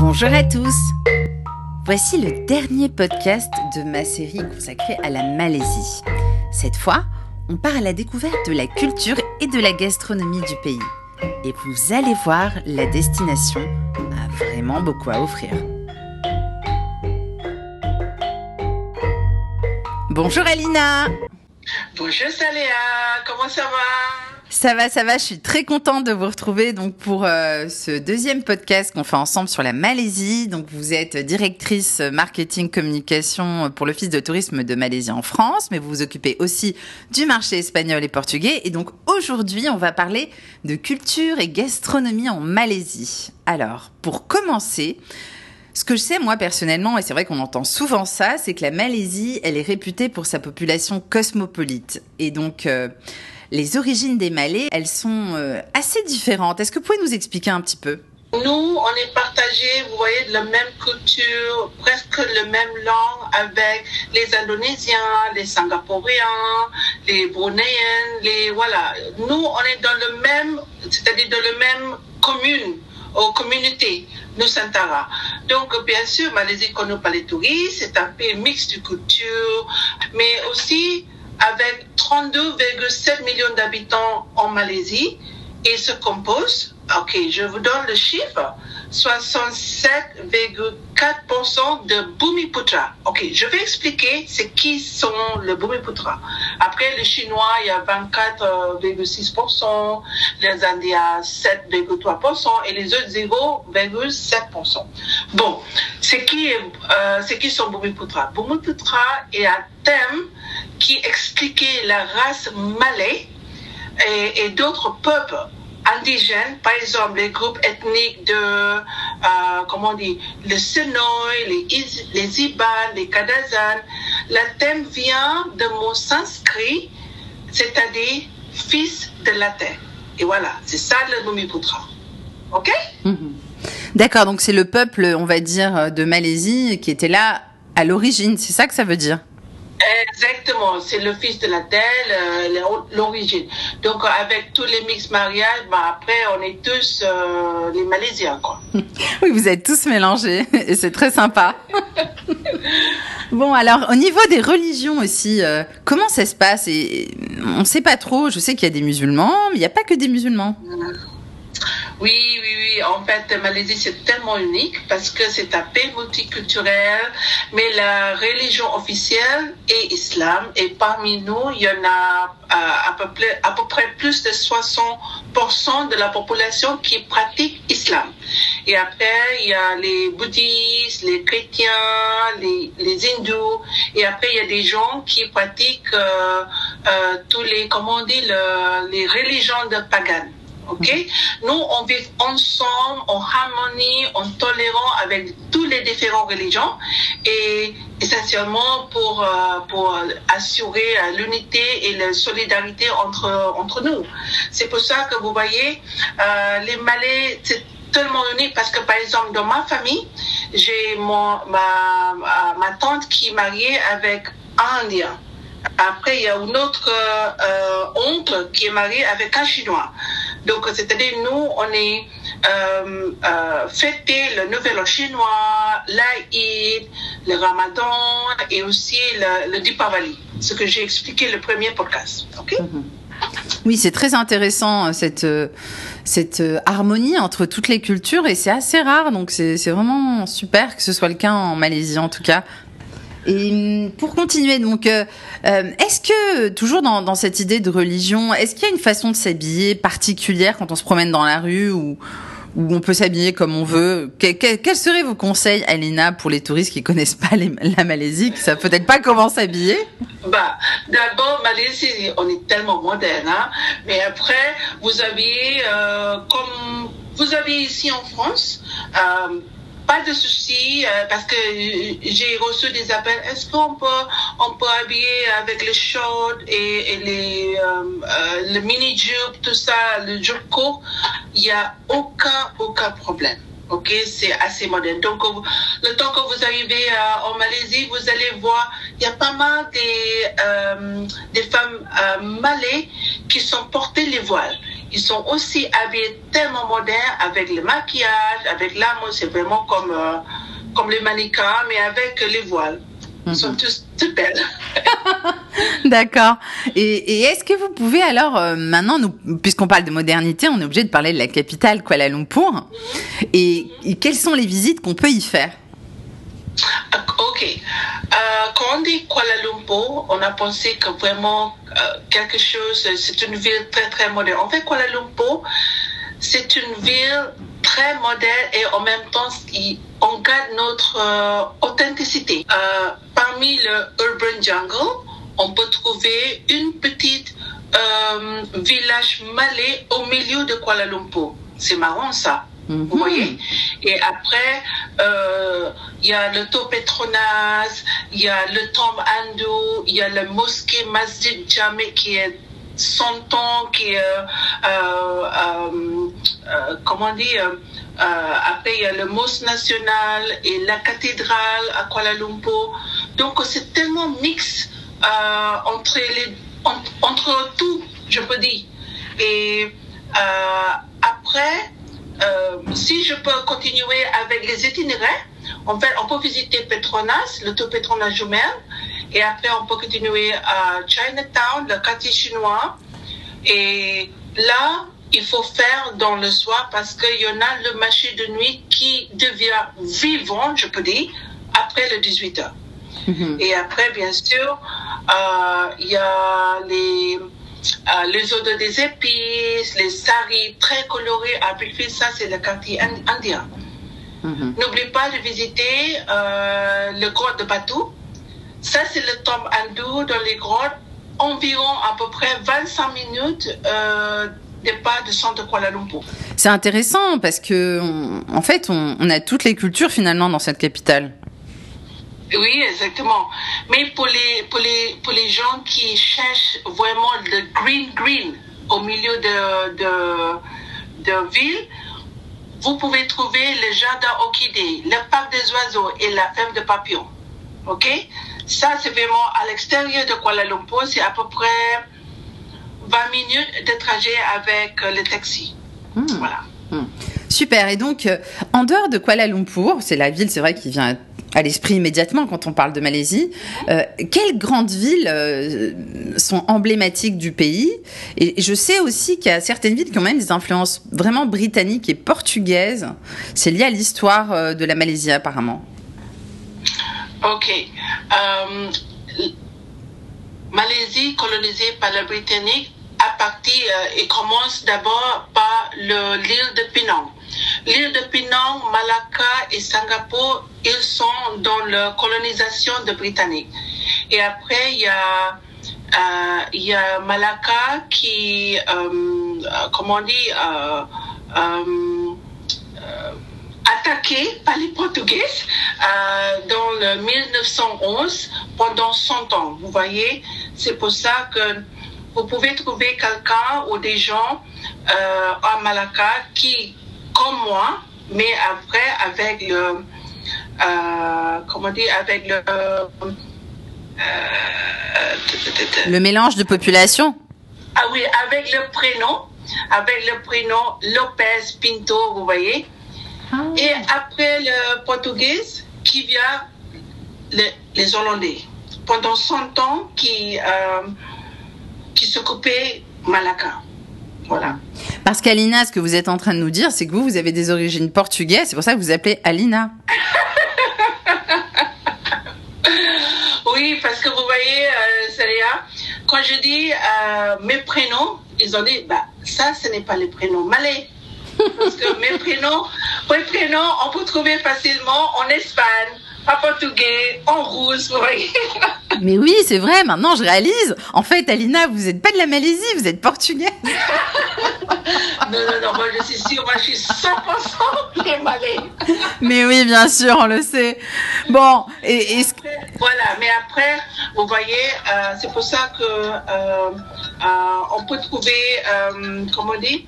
Bonjour à tous Voici le dernier podcast de ma série consacrée à la Malaisie. Cette fois, on part à la découverte de la culture et de la gastronomie du pays. Et vous allez voir, la destination a vraiment beaucoup à offrir. Bonjour Alina Bonjour Saléa, comment ça va? Ça va, ça va. Je suis très contente de vous retrouver donc pour euh, ce deuxième podcast qu'on fait ensemble sur la Malaisie. Donc vous êtes directrice marketing communication pour l'office de tourisme de Malaisie en France, mais vous vous occupez aussi du marché espagnol et portugais. Et donc aujourd'hui, on va parler de culture et gastronomie en Malaisie. Alors, pour commencer, ce que je sais moi personnellement, et c'est vrai qu'on entend souvent ça, c'est que la Malaisie, elle est réputée pour sa population cosmopolite. Et donc euh, les origines des Malais, elles sont euh, assez différentes. Est-ce que vous pouvez nous expliquer un petit peu? Nous, on est partagés, vous voyez, de la même culture, presque la même langue avec les Indonésiens, les Singapouriens, les Brunéens, les voilà. Nous, on est dans le même, c'est-à-dire dans le même commune, aux communautés, nous Santara. Donc, bien sûr, Malaisie connaît pas les touristes, c'est un pays mixte de culture, mais aussi avec 32,7 millions d'habitants en Malaisie. Et se compose, ok, je vous donne le chiffre, 67,4% de Bumiputra. Ok, je vais expliquer c'est qui sont les Bumiputra. Après, les Chinois, il y a 24,6%, les Indiens, 7,3% et les autres 0,7%. Bon, c'est qui, euh, qui sont Bumiputra? Bumiputra est un thème qui expliquait la race malais et d'autres peuples indigènes, par exemple les groupes ethniques de, euh, comment on dit, les Senoy, les, les Iban, les Kadazan. Le thème vient de mot sanskrit, c'est-à-dire fils de la terre. Et voilà, c'est ça le Bumiputra. OK? Mhm. D'accord, donc c'est le peuple, on va dire, de Malaisie qui était là à l'origine, c'est ça que ça veut dire? Exactement, c'est le fils de la terre, l'origine. Donc avec tous les mix mariages, bah, après on est tous euh, les Malaisiens quoi. oui, vous êtes tous mélangés et c'est très sympa. bon alors au niveau des religions aussi, euh, comment ça se passe? Et, On ne sait pas trop. Je sais qu'il y a des musulmans, mais il n'y a pas que des musulmans. Oui, oui, oui. En fait, Malaisie, c'est tellement unique parce que c'est un pays multiculturel, mais la religion officielle est islam. Et parmi nous, il y en a euh, à, peu près, à peu près plus de 60% de la population qui pratique islam. Et après, il y a les bouddhistes, les chrétiens, les, les hindous. Et après, il y a des gens qui pratiquent euh, euh, tous les, comment on dit, le, les religions de paganes. OK? Nous, on vit ensemble, en harmonie, en tolérant avec toutes les différentes religions et essentiellement pour, euh, pour assurer euh, l'unité et la solidarité entre, entre nous. C'est pour ça que vous voyez, euh, les Malais, c'est tellement unique parce que par exemple, dans ma famille, j'ai ma, ma tante qui est mariée avec un Indien. Après, il y a une autre euh, oncle qui est marié avec un Chinois. Donc, c'est-à-dire, nous, on est euh, euh, fêté le Nouvel An chinois, l'Aïd, le Ramadan et aussi le, le Dipavali, ce que j'ai expliqué le premier podcast. Mhm. Oui, c'est très intéressant euh, cette euh, cette harmonie entre toutes les cultures et c'est assez rare donc c'est vraiment super que ce soit le cas en Malaisie en tout cas et hum, pour continuer, donc, euh, euh, est-ce que, toujours dans, cette idée de religion, est-ce qu'il y a une façon de s'habiller particulière quand on se promène dans la rue ou, on peut s'habiller comme on veut? Quels seraient vos conseils, Alina, pour les touristes qui connaissent pas la Malaisie, qui savent peut-être pas comment s'habiller? Bah, D'abord, Malaisie, on est tellement moderne, hein, mais après, vous avez, euh, comme vous avez ici en France, pas de souci euh, parce que j'ai reçu des appels. Est-ce qu'on peut on peut habiller avec les shorts et, les euh, euh, le mini jupe tout ça, le jupe court? Il y a aucun aucun problème. Ok, c'est assez moderne. Donc, le temps que vous arrivez en Malaisie, vous allez voir, il y a pas mal des, des femmes malais qui sont portées les voiles. Ils sont aussi habillés tellement modernes avec le maquillage, avec la mode, c'est vraiment comme, euh, comme les mannequins, mais avec les voiles. Ils sont tous toutes belles. D'accord. Et, et est-ce que vous pouvez alors, euh, maintenant, nous, puisqu'on parle de modernité, on est obligé de parler de la capitale Kuala Lumpur. Et, et quelles sont les visites qu'on peut y faire? Ok. Euh, quand on dit Kuala Lumpur, on a pensé que vraiment euh, quelque chose, c'est une ville très très moderne. En fait, Kuala Lumpur, c'est une ville très moderne et en même temps, on garde notre euh, authenticité. Parmi le urban jungle, on peut trouver une petite village malais au milieu de Kuala Lumpur. C'est marrant ça. Mhm. Vous voyez Et après, euh, il y a le Tau Petronas, il y a le Tomb Andou, il y a le mosquée Masjid Jame qui est 100 ans, qui est, euh, euh, comment dire, après il y a le mosque national et la cathédrale à Kuala Lumpur. Donc c'est tellement mix euh, entre, les, en- entre tout, je peux dire. Et après, si je peux continuer avec les itinéraires, en fait, on peut visiter Petronas, le tout Petronas Jumel, et après on peut continuer à Chinatown, le quartier chinois. Et là, il faut faire dans le soir parce qu'il y en a le marché de nuit qui devient vivant, je peux dire, après le 18 h Mhm. et après, bien sûr, euh, il y a les, euh, les odeurs des épices, les saris très colorés à Brickfield. Ça, c'est le quartier in- indien. Mhm. N'oublie pas de visiter euh, le grotte de Batou. Ça, c'est le tombe hindou dans les grottes. Environ à peu près 25 minutes euh, départ du centre de Kuala Lumpur. C'est intéressant parce que, on- en fait, on, on a toutes les cultures finalement dans cette capitale. Oui, exactement. Mais pour les, pour les, pour les gens qui cherchent vraiment le green green au milieu de, de, de ville, vous pouvez trouver le jardin orchidée, le parc des oiseaux et la ferme de papillons. OK? Ça, c'est vraiment à l'extérieur de Kuala Lumpur. C'est à peu près 20 minutes de trajet avec euh, le taxi. Hmm. Voilà. Super. Et donc, euh, en dehors de Kuala Lumpur, c'est la ville, c'est vrai, qui vient à l'esprit immédiatement quand on parle de Malaisie. Euh, quelles grandes villes euh, sont emblématiques du pays? Et je sais aussi qu'il y a certaines villes qui ont même des influences vraiment britanniques et portugaises. C'est lié à l'histoire euh, de la Malaisie apparemment. OK. Malaisie colonisée par les Britanniques à partir et commence d'abord par le- l'île de Penang. L'île de Penang, Malacca et Singapour, ils sont dans la colonisation de Britanniques. Et après, il y a, euh, Malacca qui, euh, euh, comment on dit, euh, attaqué par les Portugais dans le 1911 pendant 100 ans. Vous voyez, c'est pour ça que vous pouvez trouver quelqu'un ou des gens à Malacca qui, comme moi, mais après avec le, euh, comment dire, avec le, euh, Le mélange de population ah oui, avec le prénom, avec le prénom Lopez Pinto, vous voyez. Et après le portugais, qui vient le- les Hollandais. Pendant 100 ans, qui, euh, qui s'occupaient Malacca. Voilà. Parce qu'Alina, ce que vous êtes en train de nous dire, c'est que vous, vous avez des origines portugaises. C'est pour ça que vous appelez Alina. Oui, parce que vous voyez, euh, Célia, quand je dis euh, mes prénoms, ils ont dit, bah, ça, ce n'est pas les prénoms malais. Parce que mes prénoms, mes prénoms, on peut trouver facilement en Espagne, en portugais, en russe, vous voyez. Mais oui, c'est vrai, maintenant je réalise. En fait, Alina, vous n'êtes pas de la Malaisie, vous êtes portugaise. Non, non, non, moi je suis sûre, moi je suis 100% les malais. Mais oui, bien sûr, on le sait. Bon, et, Voilà, mais après, vous voyez, euh, c'est pour ça que euh, euh, on peut trouver, comment on dit,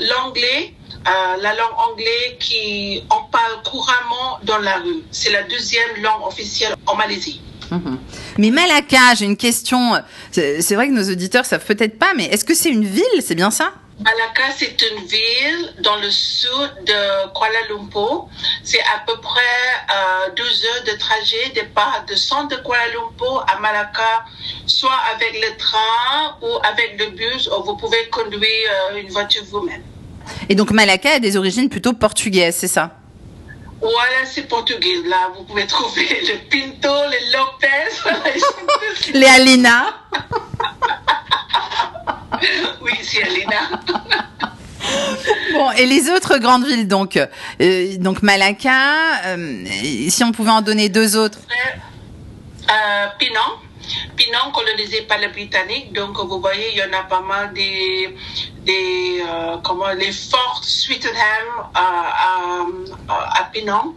l'anglais, euh, la langue anglaise qui on parle couramment dans la rue. C'est la deuxième langue officielle en Malaisie. Mhm. Mais Malacca, j'ai une question. C'est c'est vrai que nos auditeurs savent peut-être pas, mais est-ce que c'est une ville? C'est bien ça? Malacca, c'est une ville dans le sud de Kuala Lumpur. C'est à peu près euh, 12 heures de trajet départ de centre de Kuala Lumpur à Malacca, soit avec le train ou avec le bus, ou vous pouvez conduire euh, une voiture vous-même. Et donc Malacca a des origines plutôt portugaises, c'est ça? Voilà, c'est portugais. Là, vous pouvez trouver le Pinto, les Lopez. Les Alina oui, c'est Alina. Bon, et les autres grandes villes, donc, euh, donc Malacca, euh, si on pouvait en donner deux autres. Euh, Penang. Penang colonisé par les Britanniques, donc vous voyez, il y en a pas mal des, des euh, comment, les forts Swettenham à, à, à Penang.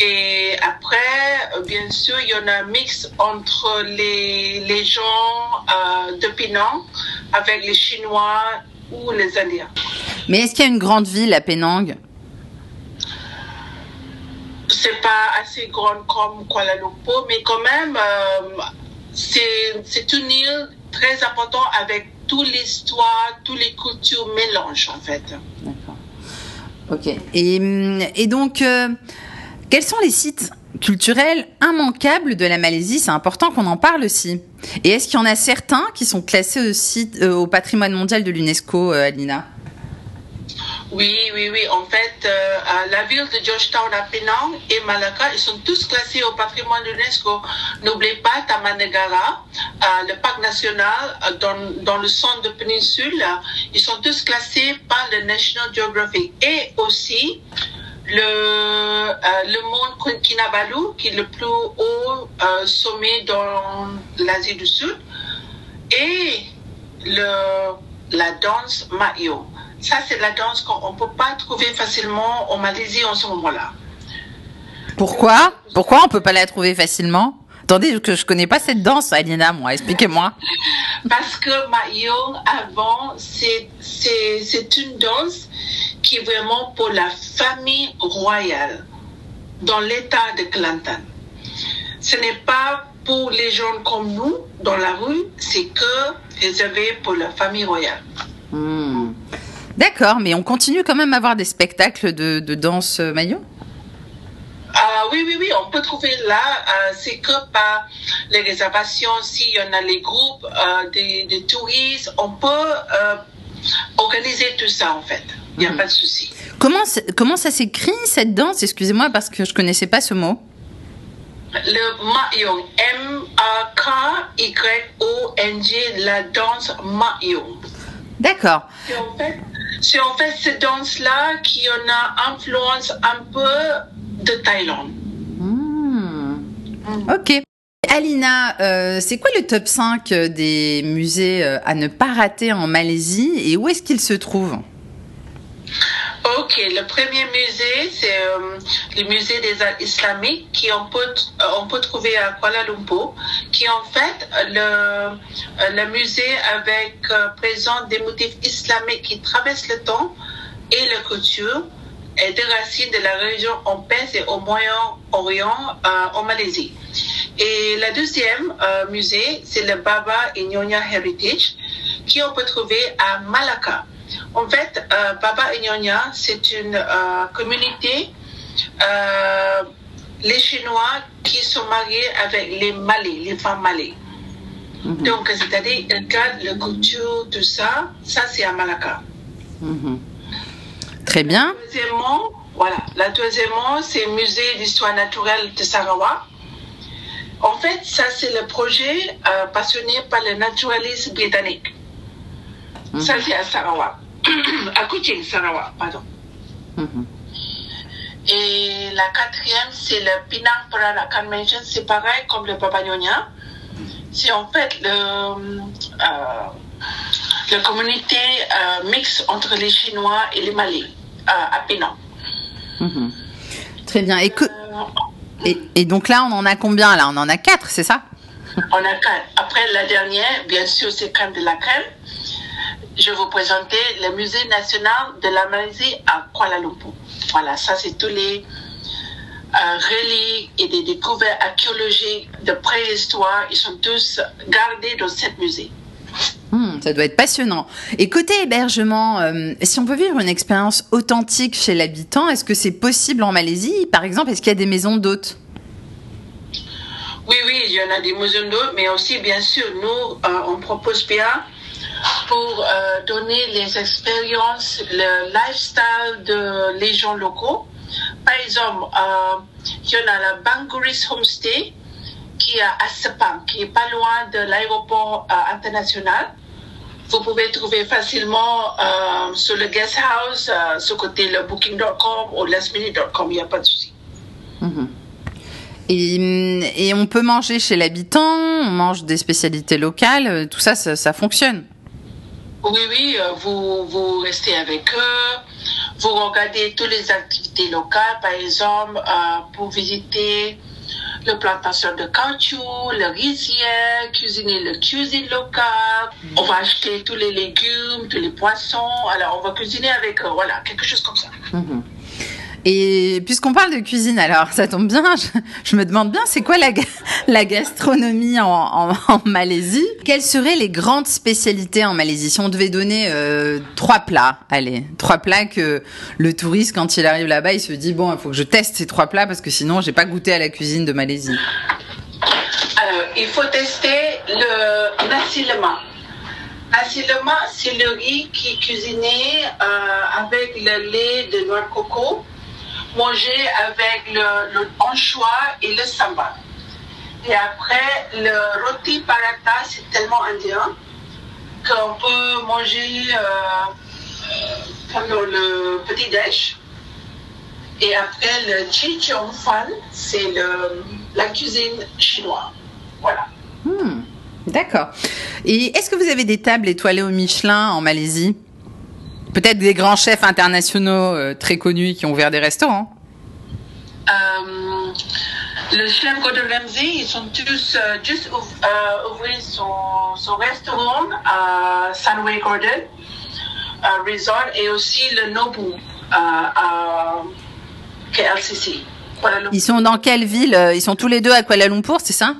Et après, bien sûr, il y en a un mix entre les, les gens euh, de Penang avec les Chinois ou les Indiens. Mais est-ce qu'il y a une grande ville à Penang? C'est pas assez grande comme Kuala Lumpur, mais quand même, euh, c'est une île très importante avec toute l'histoire, toutes les cultures mélangent en fait. D'accord. Ok. Et, hum, et donc, euh, quels sont les sites culturels immanquables de la Malaisie? C'est important qu'on en parle aussi. Et est-ce qu'il y en a certains qui sont classés aussi euh, au patrimoine mondial de l'UNESCO, euh, Alina? Oui, oui, oui. En fait, euh, la ville de Georgetown à Penang et Malacca, ils sont tous classés au patrimoine de l'UNESCO. N'oubliez pas Tamanegara, euh, le parc national euh, dans, dans le centre de péninsule. Ils sont tous classés par le National Geographic. Et aussi, le, euh, le mont Kinabalu, qui est le plus haut sommet dans l'Asie du Sud. Et le, la danse Mayo. Ça, c'est la danse qu'on ne peut pas trouver facilement en Malaisie en ce moment-là. Pourquoi? Pourquoi on peut pas la trouver facilement? Attendez, que je connais pas cette danse, Alina, moi. Expliquez-moi. Parce que Mahayong, avant, c'est, une danse qui est vraiment pour la famille royale dans l'état de Kelantan. Ce n'est pas pour les gens comme nous dans la rue, c'est que réservé pour la famille royale. Hmm. D'accord, mais on continue quand même à avoir des spectacles de, de danse euh, maillot? Ah oui, oui, oui, on peut trouver là, euh, c'est que par les réservations, s'il y en a les groupes euh, des, des touristes, on peut euh, organiser tout ça en fait. Il n'y a Mhm. pas de souci. comment, comment ça s'écrit cette danse? Excusez-moi parce que je connaissais pas ce mot. Le Mahayong, M-A-K-Y-O-N-G, la danse Mahayong. D'accord. En fait, c'est en fait cette danse-là qui en a influence un peu de Thaïlande. Hmm. Ok. Alina, euh, c'est quoi le top 5 des musées euh, à ne pas rater en Malaisie et où est-ce qu'il se trouve Ok, le premier musée, c'est euh, le musée des arts islamiques qui on peut, on peut trouver à Kuala Lumpur, qui en fait le, euh, le musée avec euh, présent des motifs islamiques qui traversent le temps et la culture et des racines de la région en Perse et au Moyen-Orient euh, en Malaisie. Et le deuxième musée, c'est le Baba et Heritage, qui on peut trouver à Malacca. En fait, Baba et Nyonya, c'est une communauté, euh, les Chinois qui sont mariés avec les Malais, les femmes malais. Mhm. Donc, c'est-à-dire, ils gardent la culture, tout ça, ça c'est à Malacca. Mhm. Très bien. Deuxièmement, voilà, la deuxièmement, c'est le musée d'histoire naturelle de Sarawak. En fait, ça c'est le projet euh, passionné par les naturalistes britanniques. Ça c'est à Sarawak, à Kuching, Sarawak, pardon. Et la quatrième, c'est le Penang Parana Convention. C'est pareil comme le Baba Nyonya. C'est en fait le, euh, la communauté euh, mixte entre les Chinois et les Malais euh, à Penang. Mhm. Très bien. Et, que- Euh, et, et donc là, on en a combien là? On en a quatre, c'est ça? On a quatre. Après la dernière, bien sûr, c'est crème de la crème. Je vais vous présenter le musée national de la Malaisie à Kuala Lumpur. Voilà, ça c'est tous les euh, reliques et des découvertes archéologiques de préhistoire. Ils sont tous gardés dans ce musée. Hmm, ça doit être passionnant. Et côté hébergement, euh, si on veut vivre une expérience authentique chez l'habitant, est-ce que c'est possible en Malaisie? Par exemple, est-ce qu'il y a des maisons d'hôtes? Oui, oui, il y en a des maisons d'hôtes, mais aussi, bien sûr, nous, euh, on propose bien pour euh, donner les expériences, le lifestyle de les gens locaux. Par exemple, il y en a la Banguris Homestay qui est à Sepang, qui est pas loin de l'aéroport international vous pouvez trouver facilement euh, sur le guest house, euh, sur côté le booking.com ou lastminute.com, il n'y a pas de souci. Mhm. Et, et, on peut manger chez l'habitant, on mange des spécialités locales, euh, tout ça, ça fonctionne. Oui, oui, vous, vous restez avec eux, vous regardez toutes les activités locales, par exemple, pour visiter le plantation de caoutchouc, le rizière, cuisiner le cuisine locale. On va acheter tous les légumes, tous les poissons. Alors, on va cuisiner avec, euh, voilà, quelque chose comme ça. Mhm. Et puisqu'on parle de cuisine, alors ça tombe bien, je, me demande bien, c'est quoi la, gastronomie en, Malaisie? Quelles seraient les grandes spécialités en Malaisie? Si on devait donner euh, trois plats, allez, trois plats que le touriste, quand il arrive là-bas, il se dit, bon, il faut que je teste ces trois plats parce que sinon, j'ai pas goûté à la cuisine de Malaisie. Alors, il faut tester le nasi lemak. Nasi lemak, c'est le riz qui est cuisiné euh, avec le lait de noix de coco manger avec le, anchois et le sambal. Et après, le roti paratha, c'est tellement indien qu'on peut manger euh, le petit déj. Et après, le chi fan, c'est la cuisine chinoise. Voilà. Hmm, d'accord. Et est-ce que vous avez des tables étoilées au Michelin en Malaisie? Peut-être des grands chefs internationaux euh, très connus qui ont ouvert des restaurants. Euh, le chef Gordon Ramsay, ils sont tous euh, juste ouvrir son, son, restaurant à Sunway Gordon Resort et aussi le Nobu à KLCC. Ils sont dans quelle ville Ils sont tous les deux à Kuala Lumpur, c'est ça?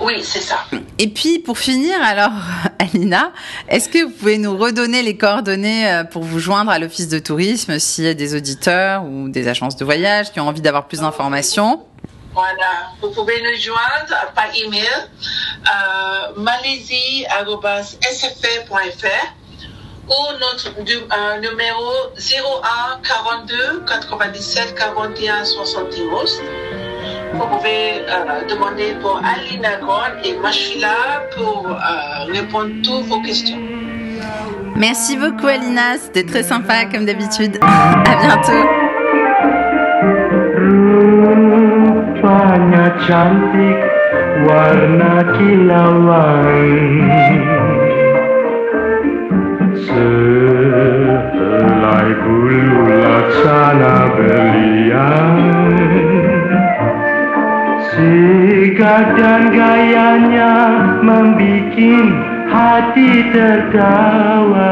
Oui, c'est ça. Et puis, pour finir, alors, Alina, est-ce que vous pouvez nous redonner les coordonnées euh, pour vous joindre à l'Office de tourisme s'il y a des auditeurs ou des agences de voyage qui ont envie d'avoir plus d'informations? Voilà, vous pouvez nous joindre par email euh, malaisie.sfr.fr ou notre euh, numéro 01 42 97 41 71 vous pouvez euh, demander pour Alina Gon et moi je suis là pour euh, répondre à toutes vos questions. Merci beaucoup Alina, c'était très sympa comme d'habitude. À bientôt. cantik warna kilauan Selai bulu laksana belian Sigap dan gayanya membikin hati tertawa